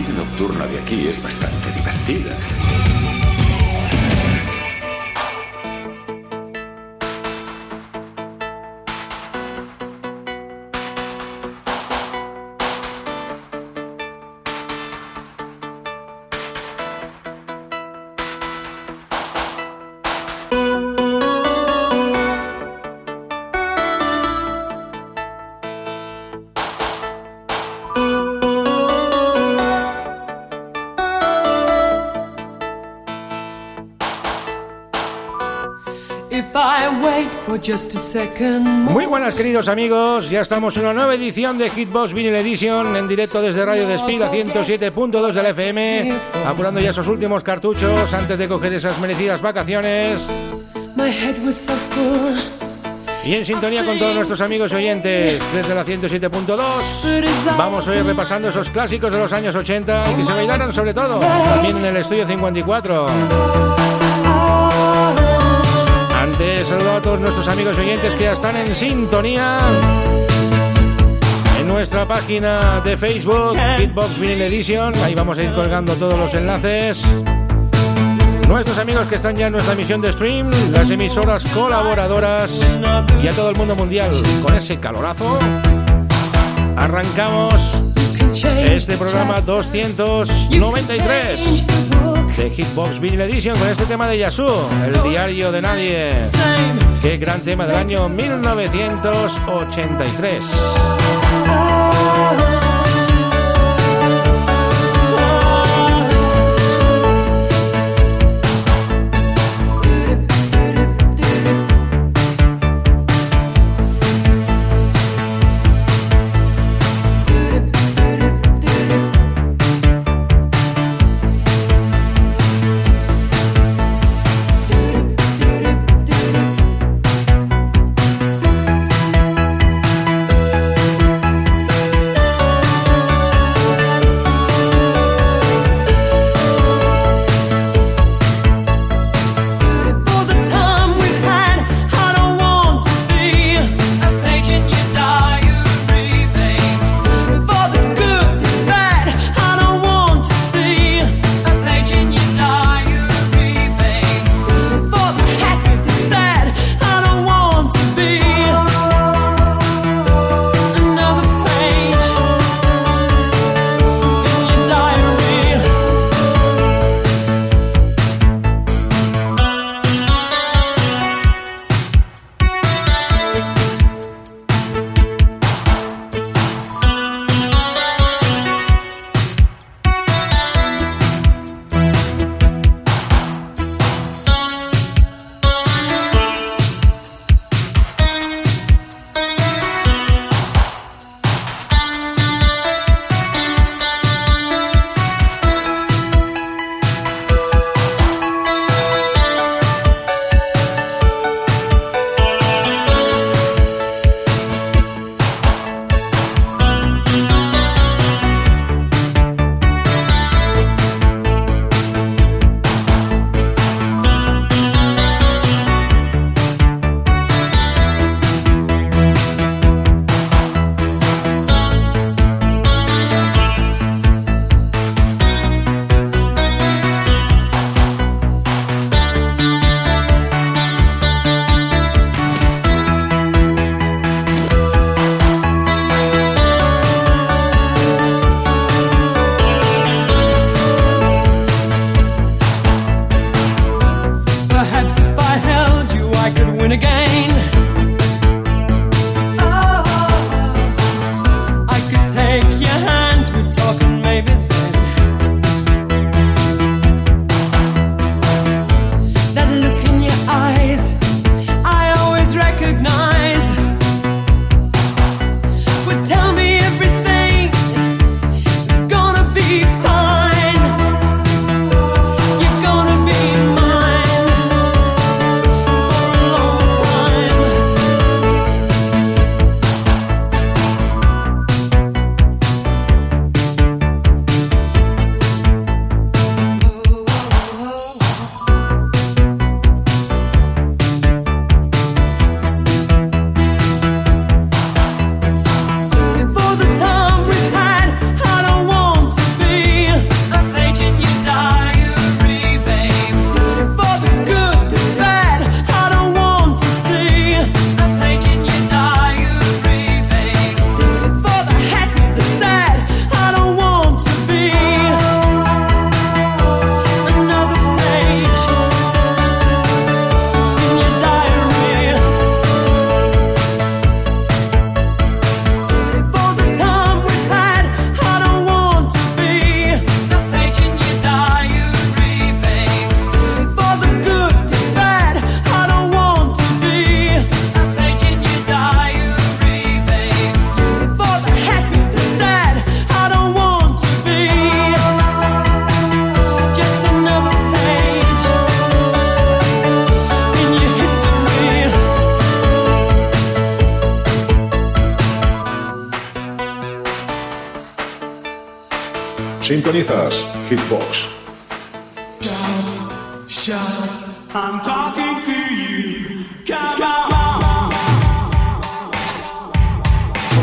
Vida nocturna de aquí es bastante divertida. Muy buenas queridos amigos, ya estamos en una nueva edición de Hitbox Vinyl Edition en directo desde Radio Despida 107.2 del FM, apurando ya esos últimos cartuchos antes de coger esas merecidas vacaciones. Y en sintonía con todos nuestros amigos oyentes desde la 107.2, vamos a ir repasando esos clásicos de los años 80 y que se bailaron sobre todo también en el estudio 54. Antes saludo a todos nuestros amigos oyentes que ya están en sintonía en nuestra página de Facebook, Hitbox Vinyl Edition. Ahí vamos a ir colgando todos los enlaces. Nuestros amigos que están ya en nuestra emisión de stream, las emisoras colaboradoras y a todo el mundo mundial con ese calorazo. Arrancamos este programa 293 de Hitbox Vinyl Edition con este tema de Yasu, el diario de nadie. Qué gran tema del año 1983.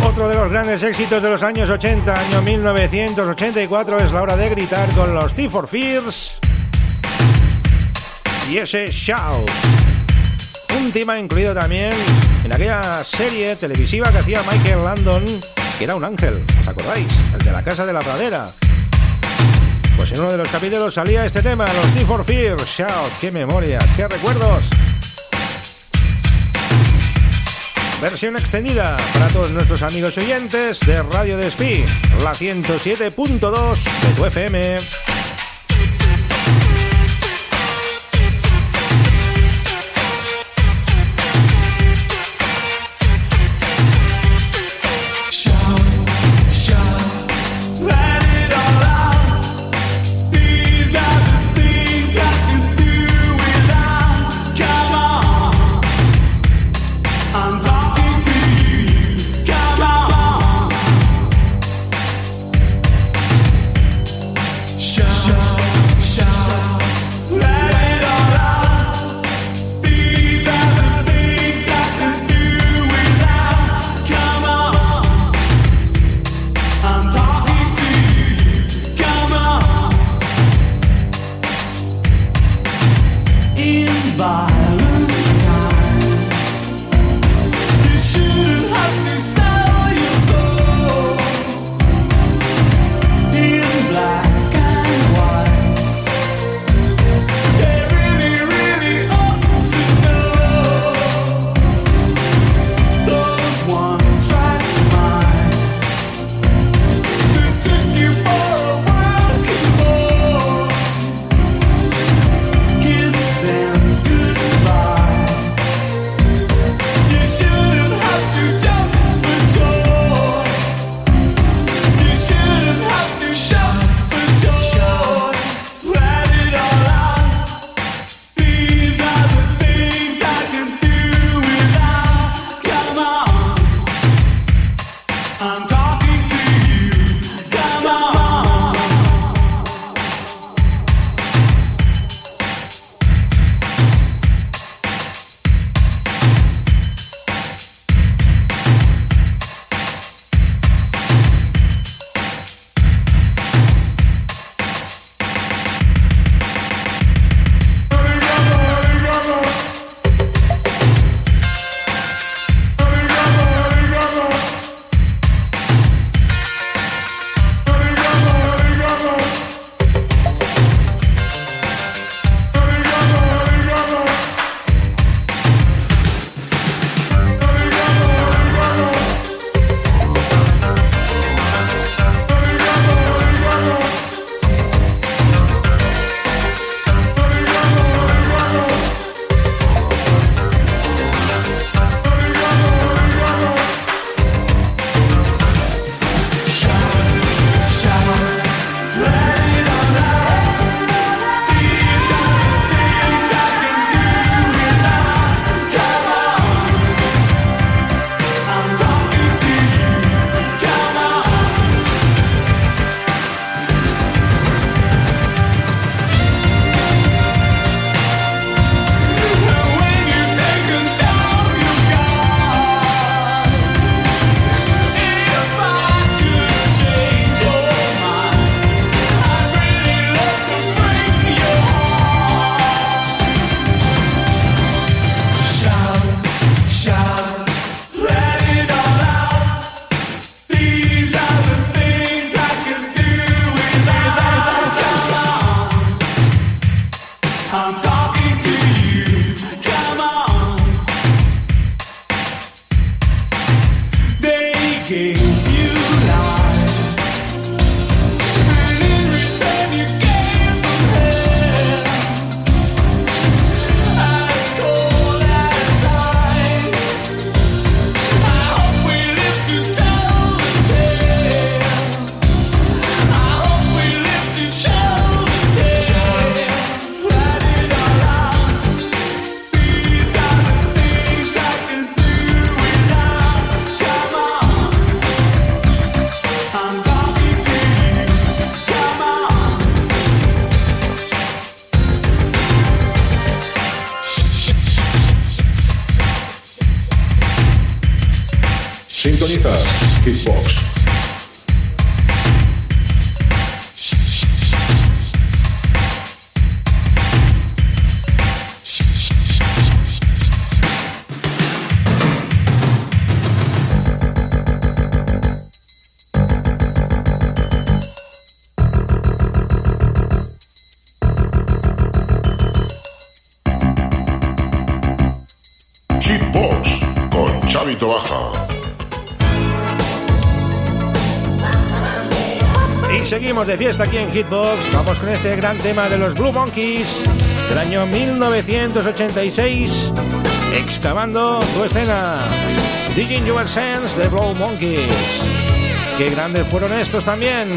Otro de los grandes éxitos de los años 80, año 1984, es la hora de gritar con los T for Fears y ese Shout. Un tema incluido también en aquella serie televisiva que hacía Michael Landon, que era un ángel, ¿os acordáis? El de la Casa de la Pradera. Pues en uno de los capítulos salía este tema, los T for Fears, Shout, qué memoria, qué recuerdos. Versión extendida para todos nuestros amigos oyentes de Radio Despí, la 107.2 de tu FM. hasta aquí en Hitbox. Vamos con este gran tema de los Blue Monkeys del año 1986. Excavando tu escena. Digging Your Sense de Blue Monkeys. Qué grandes fueron estos también.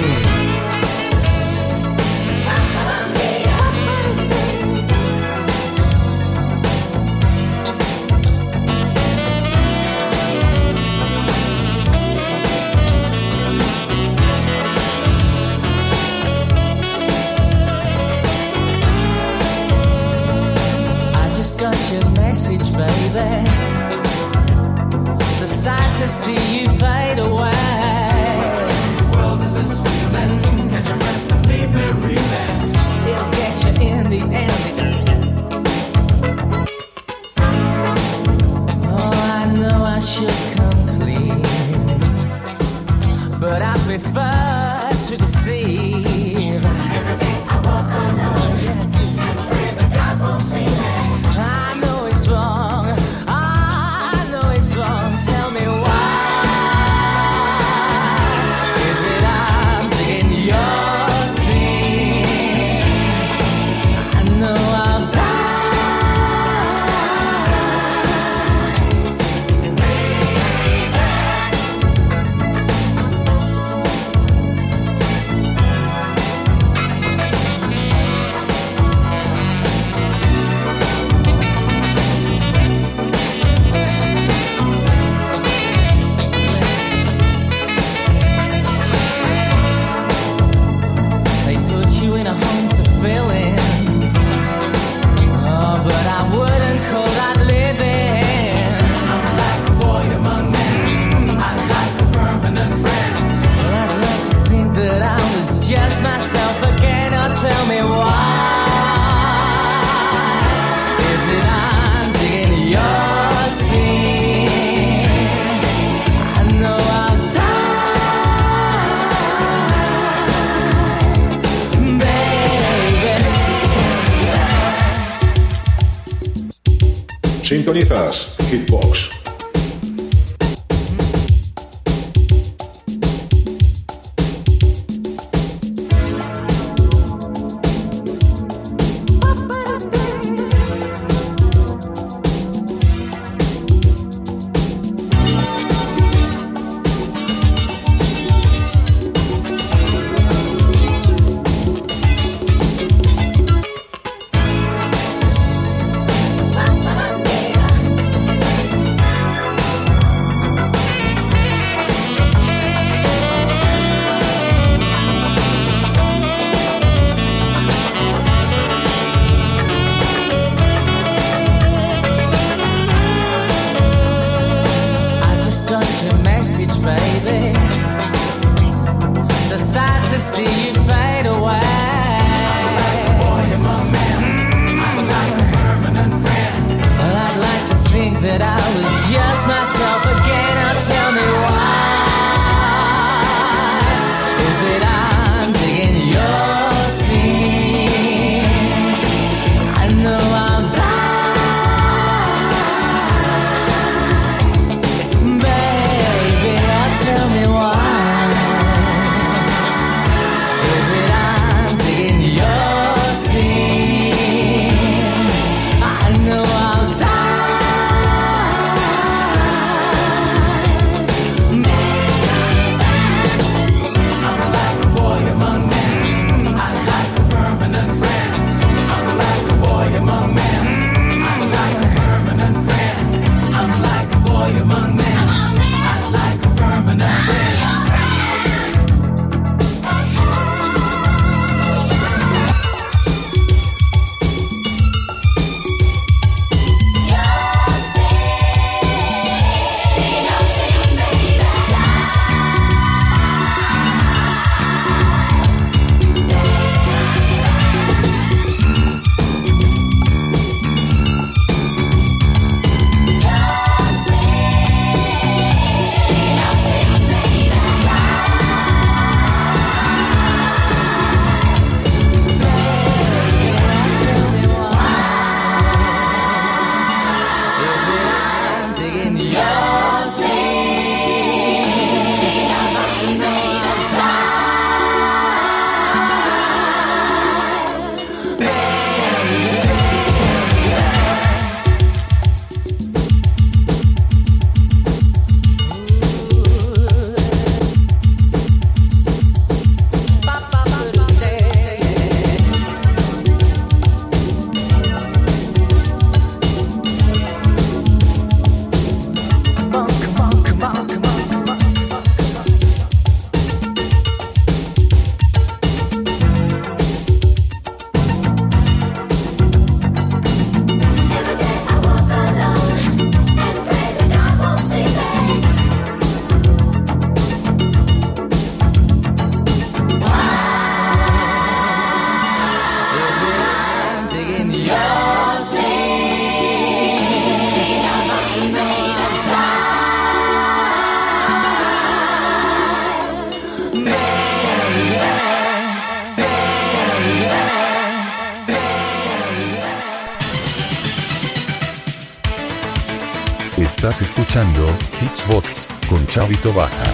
escuchando Hitsbox con Chavito Baja.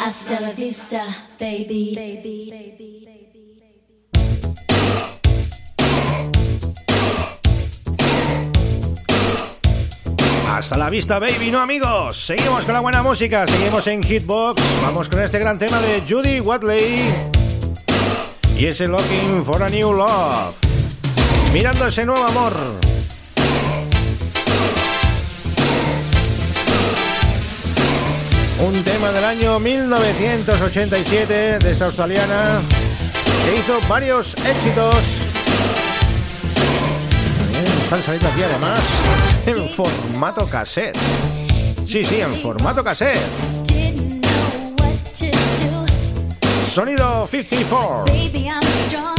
Hasta la vista, baby. Hasta la vista, baby, no amigos. Seguimos con la buena música, seguimos en Hitbox. Vamos con este gran tema de Judy Watley. Y ese Looking for a New Love. Mirando ese nuevo amor. Un tema del año 1987 de esta australiana que hizo varios éxitos. Están saliendo aquí además en formato cassette. Sí, sí, en formato cassette. Sonido 54.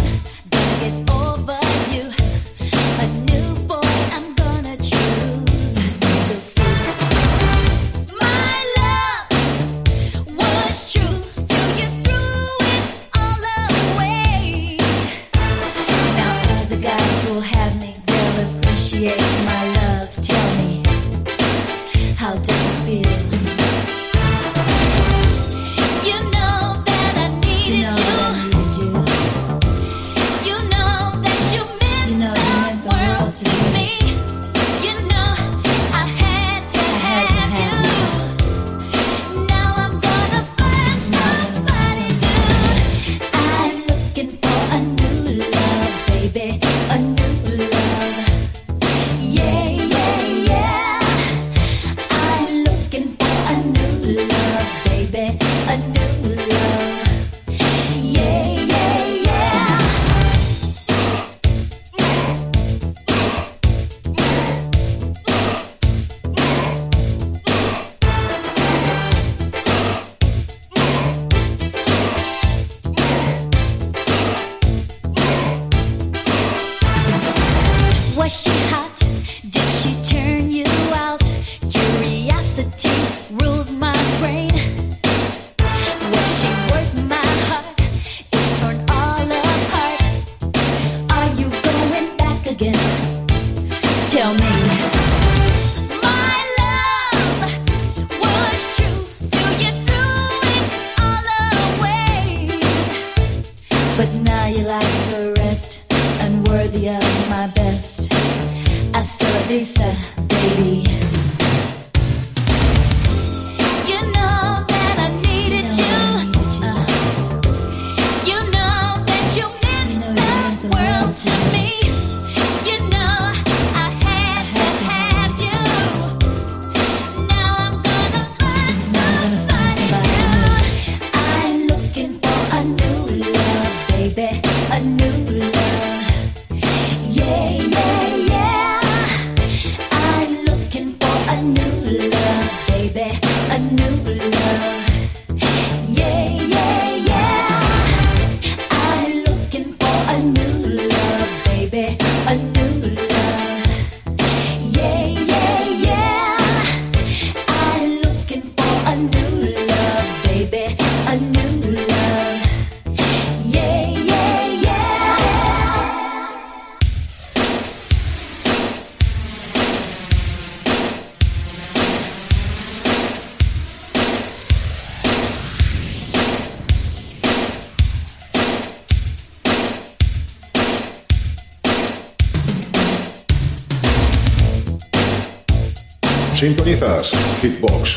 sintonizas Hitbox.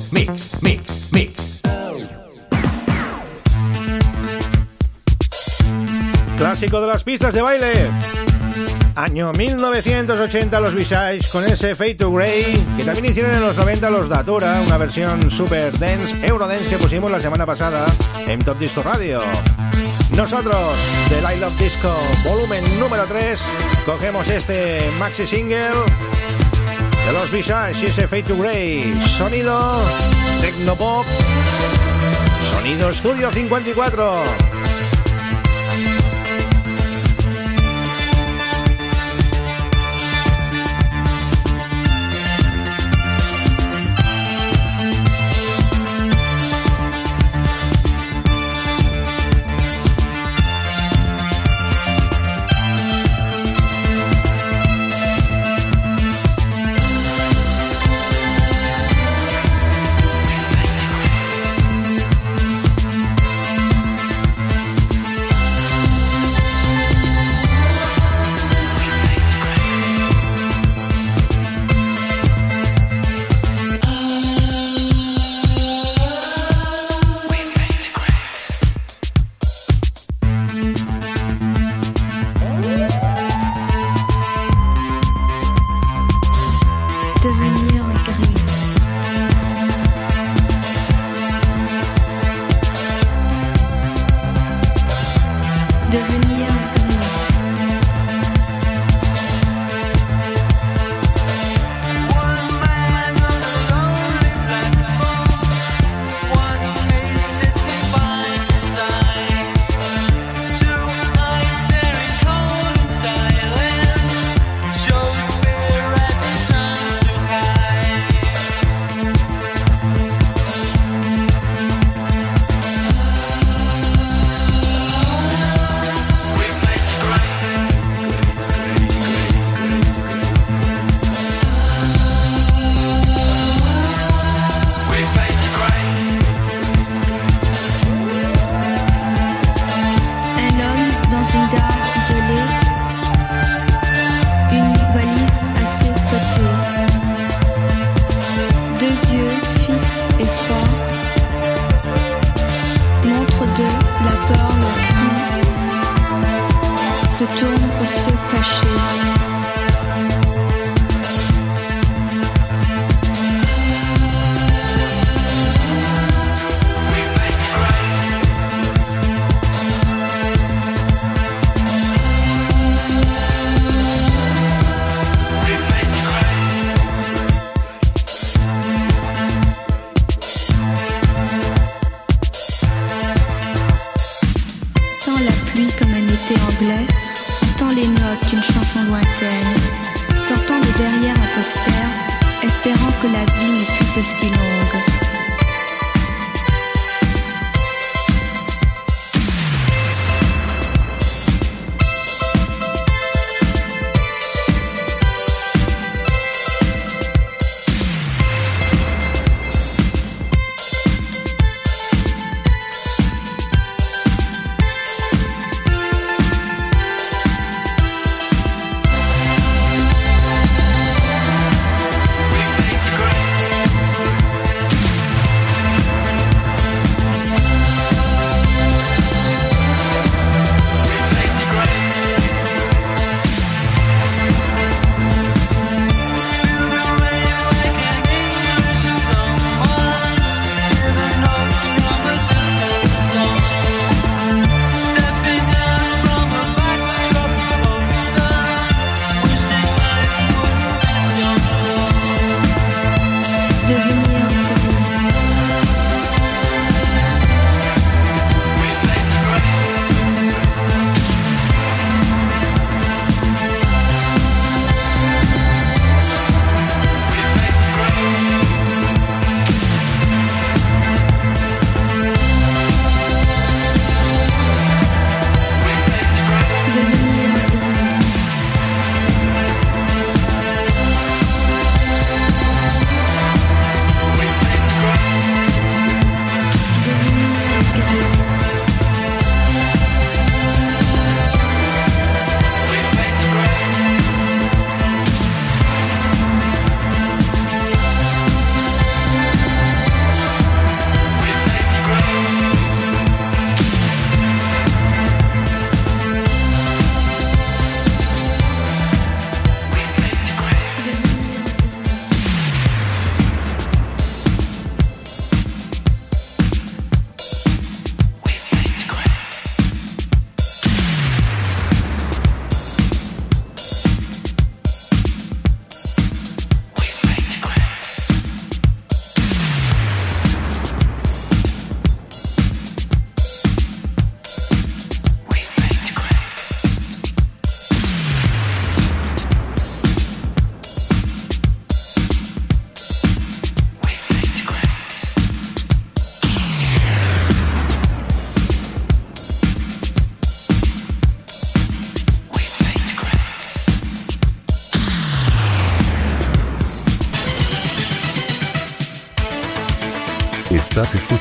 Mix, Mix, Mix. Clásico de las pistas de baile. Año 1980 los B-Sides con ese Fade to Grey que también hicieron en los 90 los Datura, una versión super dance, Eurodance que pusimos la semana pasada en Top Disco Radio. Nosotros, de Light Love Disco, volumen número 3, cogemos este maxi single de los B-Sides y ese Fade to Grey. Sonido Tecnopop, sonido Estudio 54. Été anglais, entend les notes d'une chanson lointaine, sortant de derrière un poster, espérant que la vie ne fût aussi longue.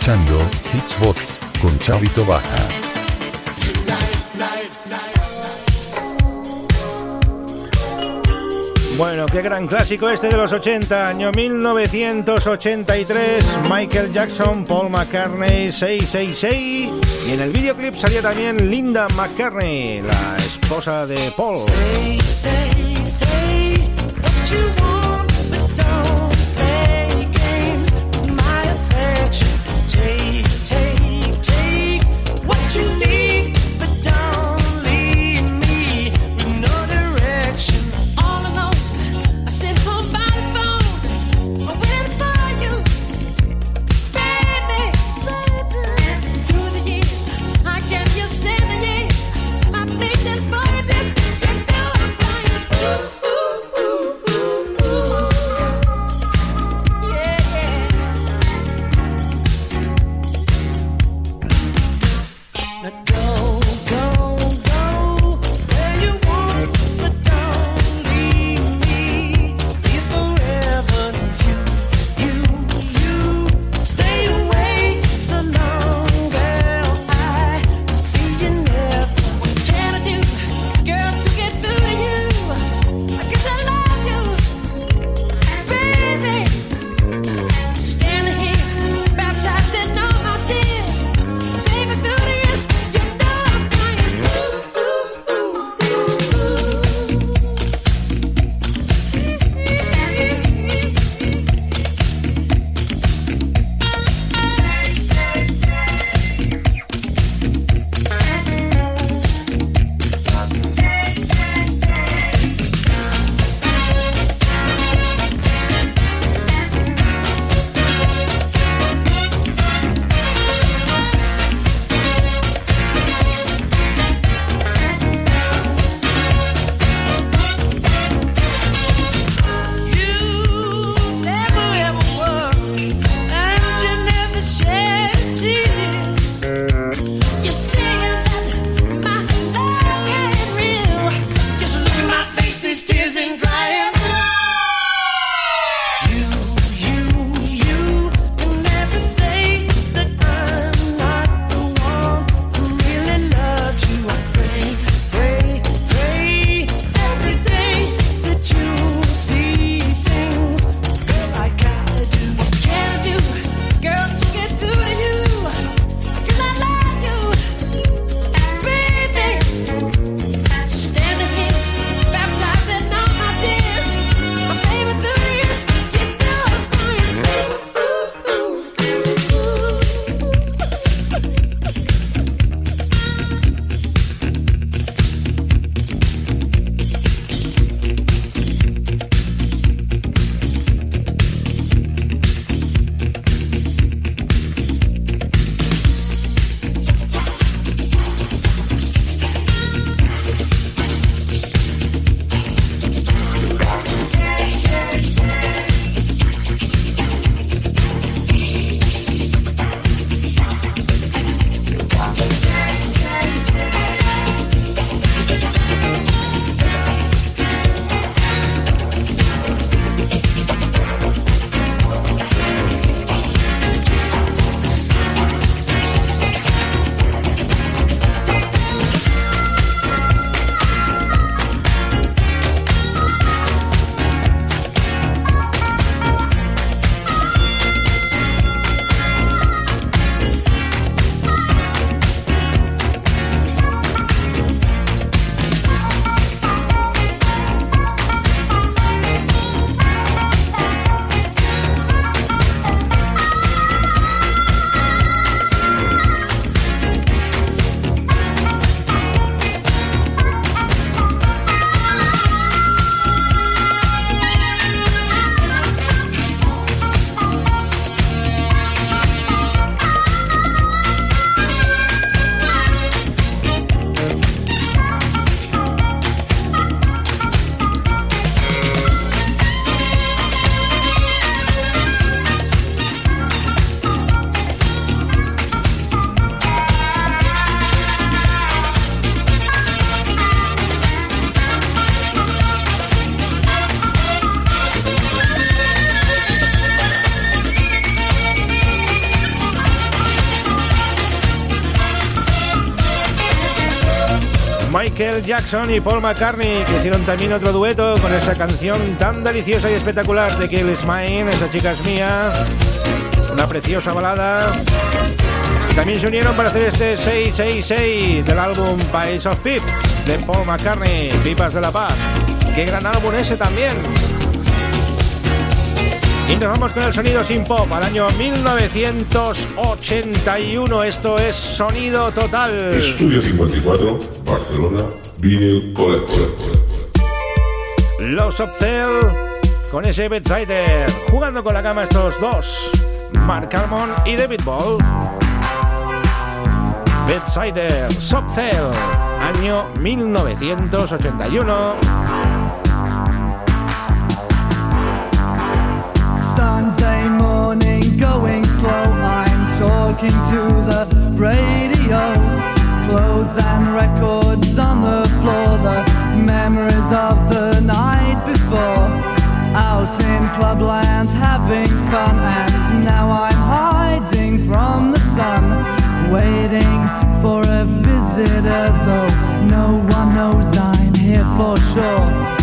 escuchando con Chavito Baja. Bueno, qué gran clásico este de los 80, año 1983, Michael Jackson, Paul McCartney, 666. Y en el videoclip salía también Linda McCartney, la esposa de Paul. 666. Jackson y Paul McCartney, que hicieron también otro dueto con esa canción tan deliciosa y espectacular de Kill Is Mine, esa chica es mía, una preciosa balada. También se unieron para hacer este 666 del álbum País of Pip de Paul McCartney, Pipas de la Paz. Qué gran álbum ese también. Y nos vamos con el sonido sin pop al año 1981. Esto es sonido total. Estudio 54, Barcelona, Bill Collection. Los of Cell con ese Bedsider. Jugando con la cama estos dos. Mark Harmon y David Ball. Bedsider, Sobcell, año 1981. Sunday morning going slow, I'm talking to the radio. Clothes and records on the floor the memories of the night before. Out in clubland having fun, and now I'm hiding from the sun, waiting for a visitor, though no one knows I'm here for sure.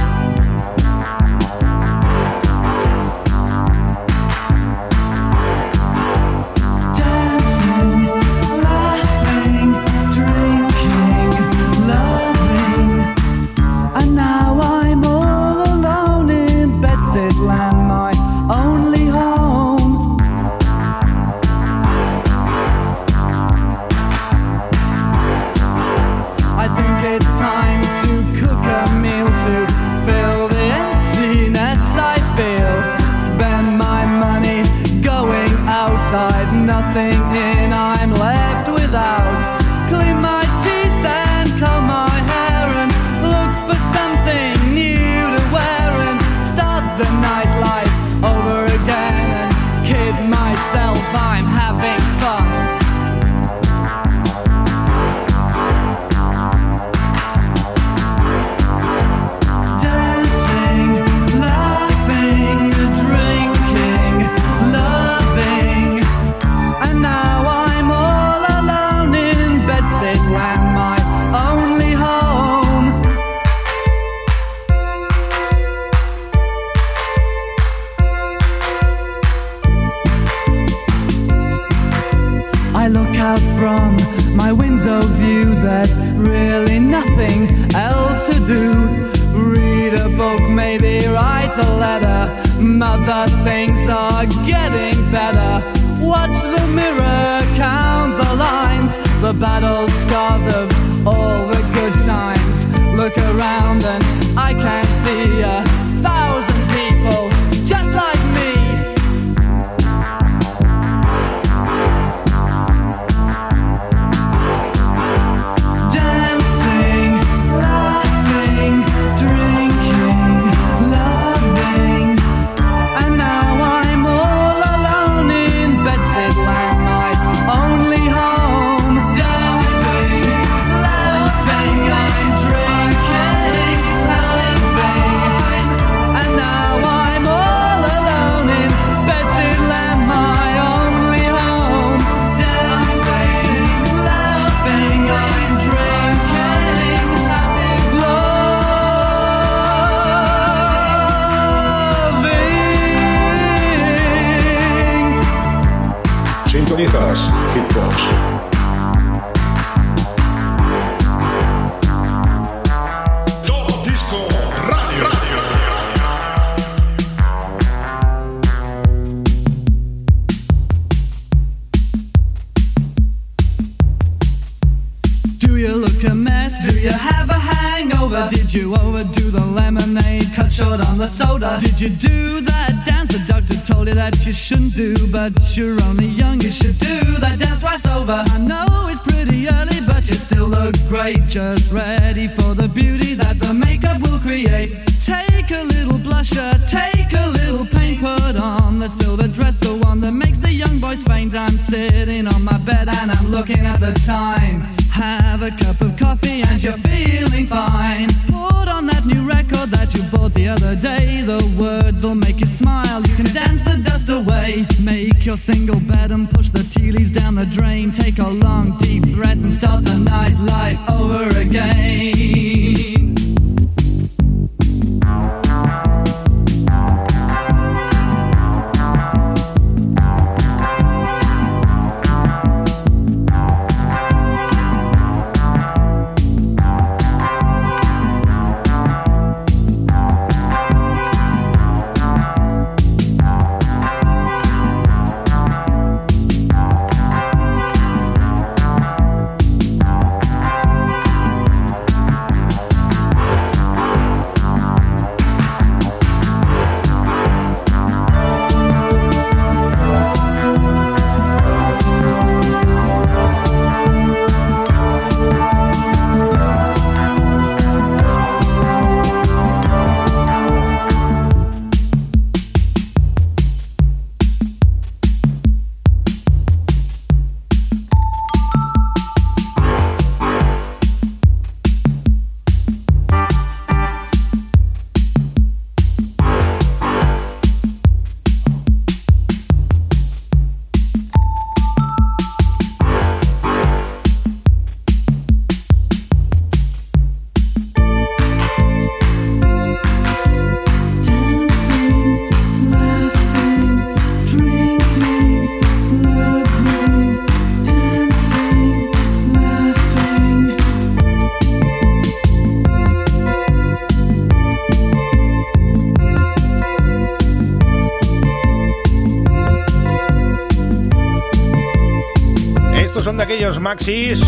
Maxis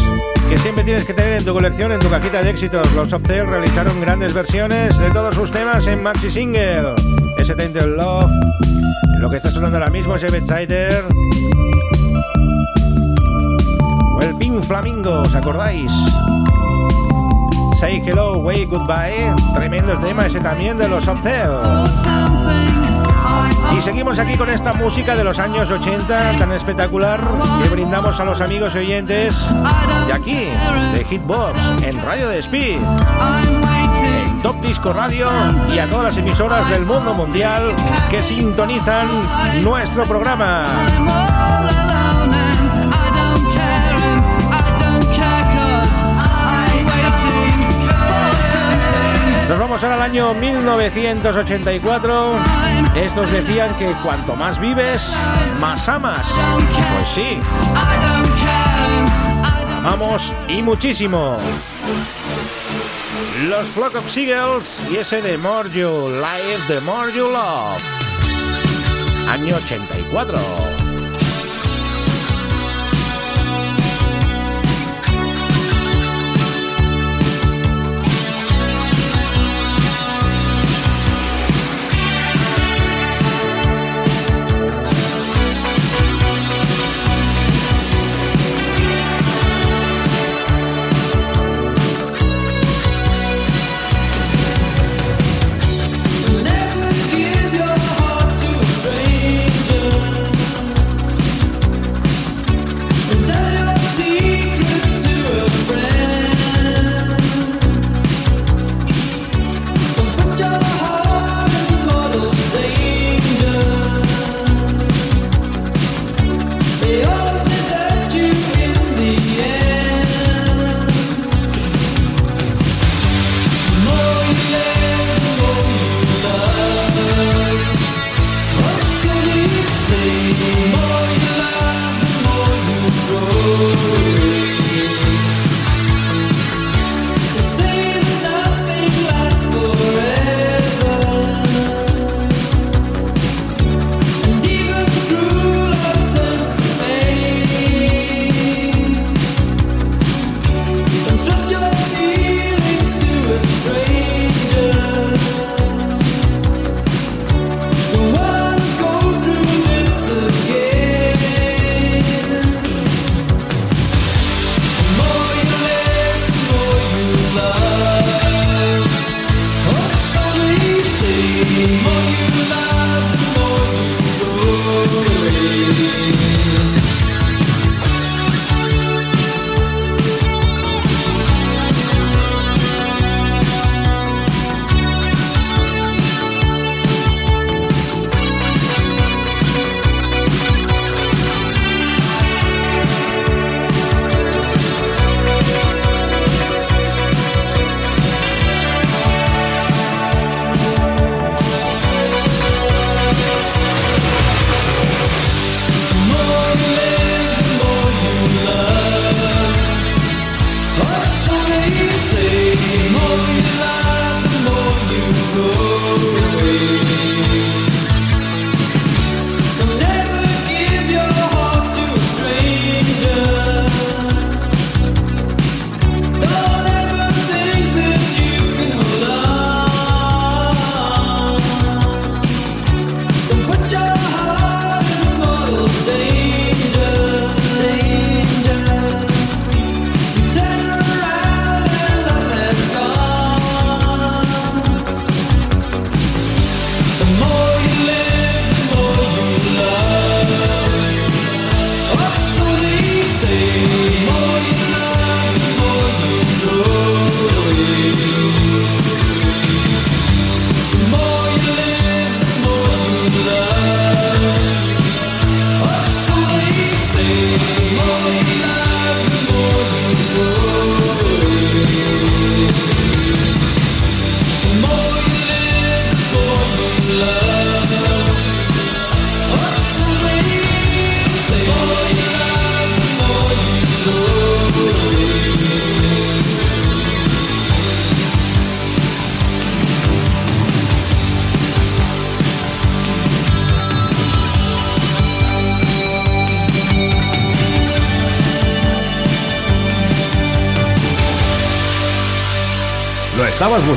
que siempre tienes que tener en tu colección, en tu cajita de éxitos. Los Optel realizaron grandes versiones de todos sus temas en maxi single. Ese Tainted Love, lo que está sonando ahora mismo es Sider. O el Pink Flamingo, ¿os acordáis? Say Hello, Way Goodbye. Tremendo tema ese también de los Optel. Y seguimos aquí con esta música de los años 80 tan espectacular que brindamos a los amigos y oyentes de aquí, de Hitbox, en Radio de Speed, en Top Disco Radio y a todas las emisoras del mundo mundial que sintonizan nuestro programa. Nos vamos ahora al año 1984. Estos decían que cuanto más vives, más amas. Pues sí. Amamos y muchísimo. Los Flock of Seagulls y ese The More You Live, The More You Love. Año 84.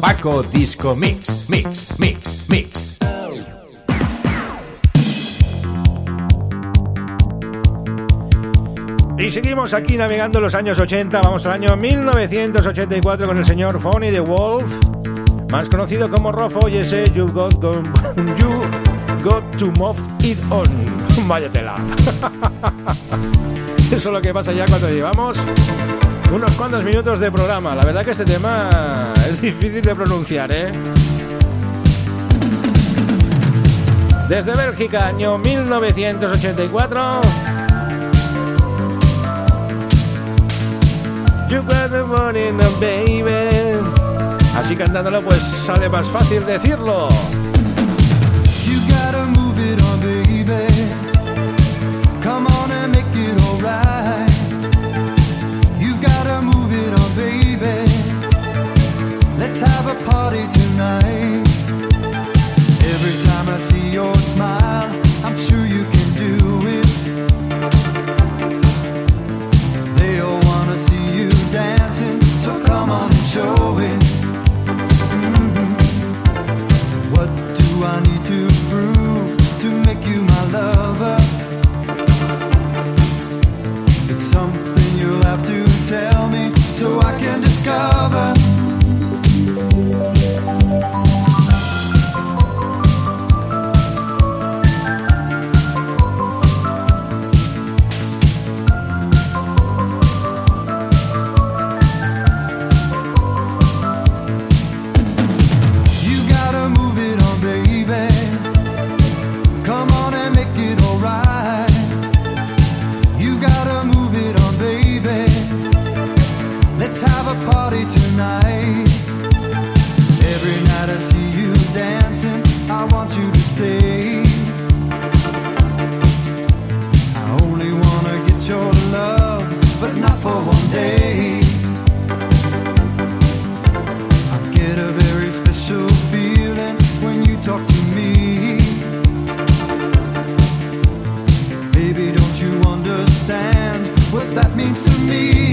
Paco Disco Mix, Mix, Mix, Mix. Y seguimos aquí navegando los años 80. Vamos al año 1984 con el señor Fonny the Wolf, más conocido como Rofo. Y ese You Got, go- you got to Move It On. Vaya tela. Eso es lo que pasa ya cuando llevamos unos cuantos minutos de programa. La verdad que este tema es difícil de pronunciar, ¿eh? Desde Bélgica, año 1984. You got the now, baby. Así cantándolo, pues sale más fácil decirlo. Let's have a party tonight. Every time I see your smile, I'm sure you can do it. They all wanna see you dancing, so come on and show it. Mhm. What do I need to prove to make you my lover? It's something you'll have to tell me so I can discover. Have a party tonight. Every night I see you dancing, I want you to stay. I only wanna get your love, but not for one day. I get a very special feeling when you talk to me. Baby, don't you understand what that means to me?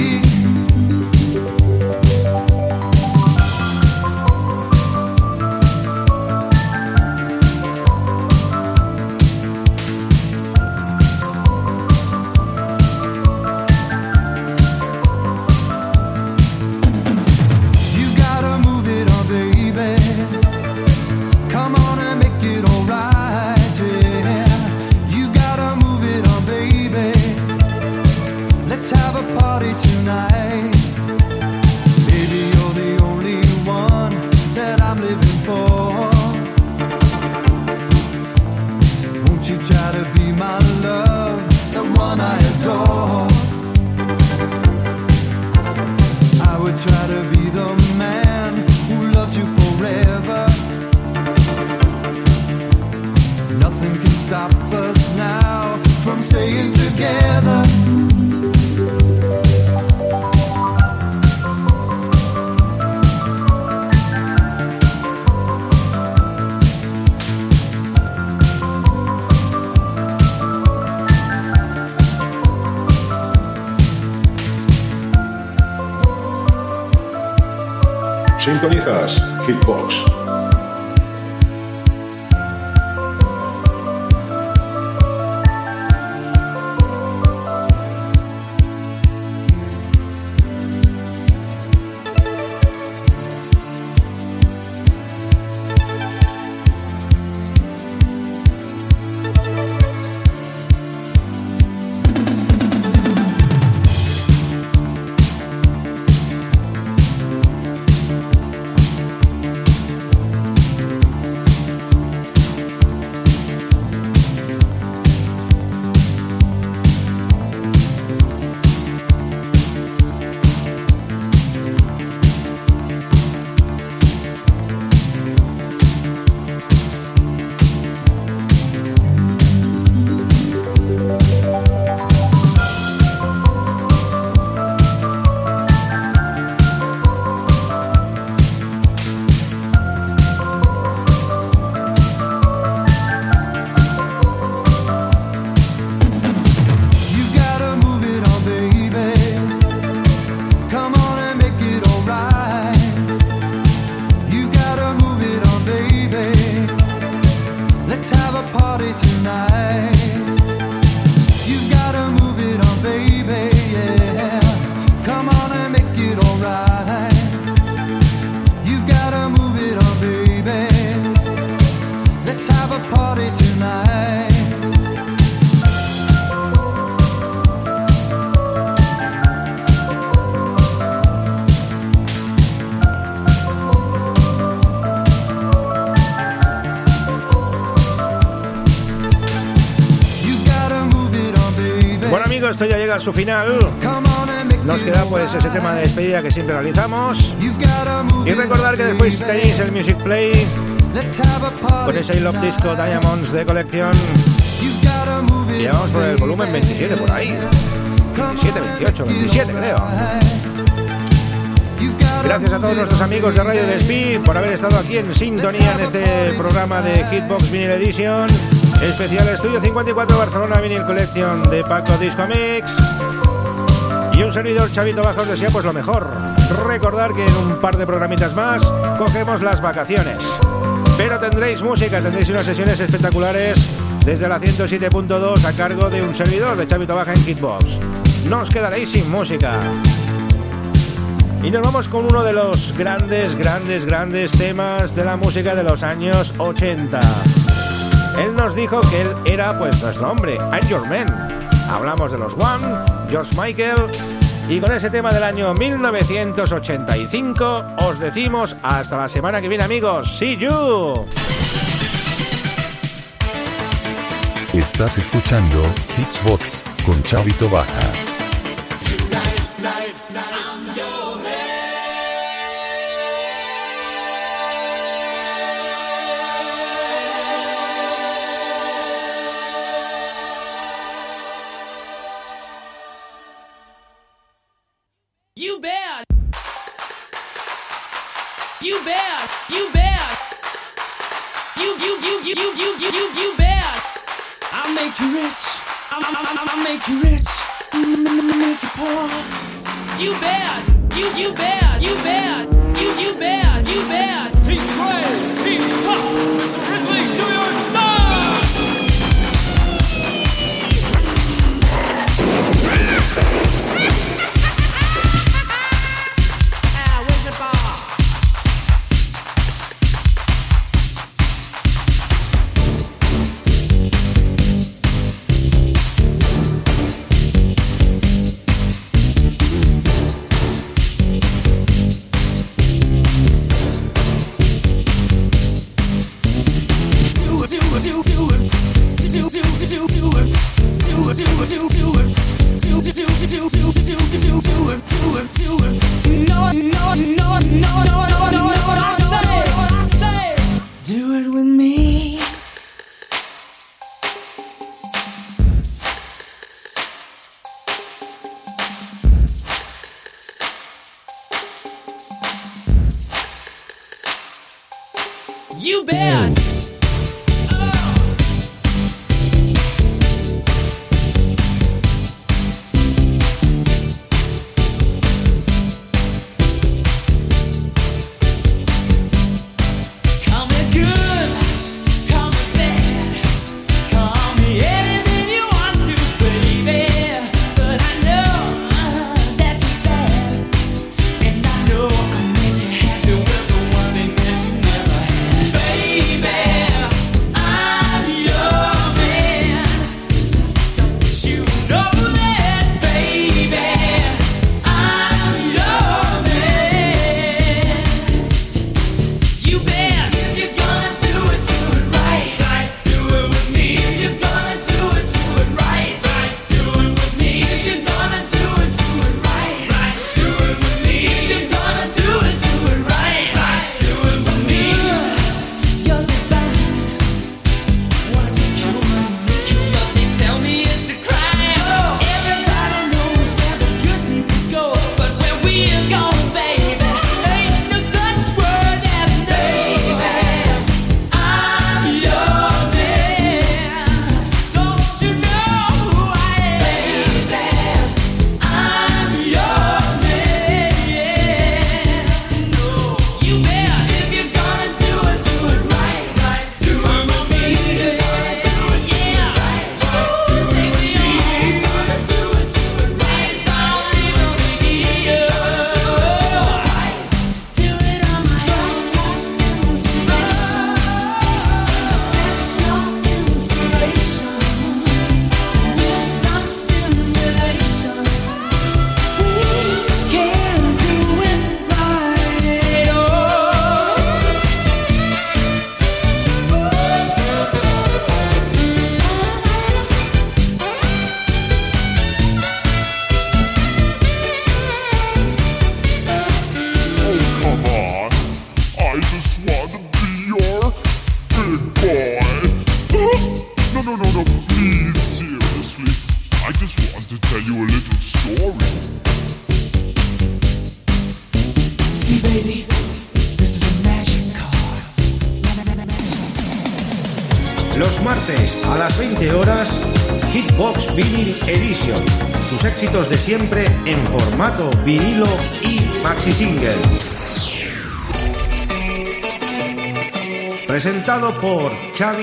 Su final. Nos queda pues ese tema de despedida que siempre realizamos. Y recordar que después tenéis el Music Play con ese Love. Disco Diamonds de colección. Y vamos por el volumen baby. 27 por ahí. 27, 28, 27 creo. Gracias a todos nuestros amigos de Radio Despí por haber estado aquí en sintonía en este programa de Hitbox Vinyl Edition. Especial Estudio 54 Barcelona Vinyl Collection de Paco Disco Mix. Y un servidor Chavito Bajos desea pues lo mejor. Recordar que en un par de programitas más cogemos las vacaciones. Pero tendréis música, tendréis unas sesiones espectaculares desde la 107.2 a cargo de un servidor de Chavito Baja en Hitbox. No os quedaréis sin música. Y nos vamos con uno de los grandes, grandes, grandes temas de la música de los años 80. Él nos dijo que él era pues nuestro hombre, I'm Your Man. Hablamos de los One, George Michael. Y con ese tema del año 1985 os decimos hasta la semana que viene amigos. See you. Estás escuchando Hitsbox con Chavito Baja. Make you rich. M- Make you poor. You bad, You you bet. You bad, You you bet. You bad. He's great. He's tough. Mr. Ridley, do your stuff. it, do it, do it.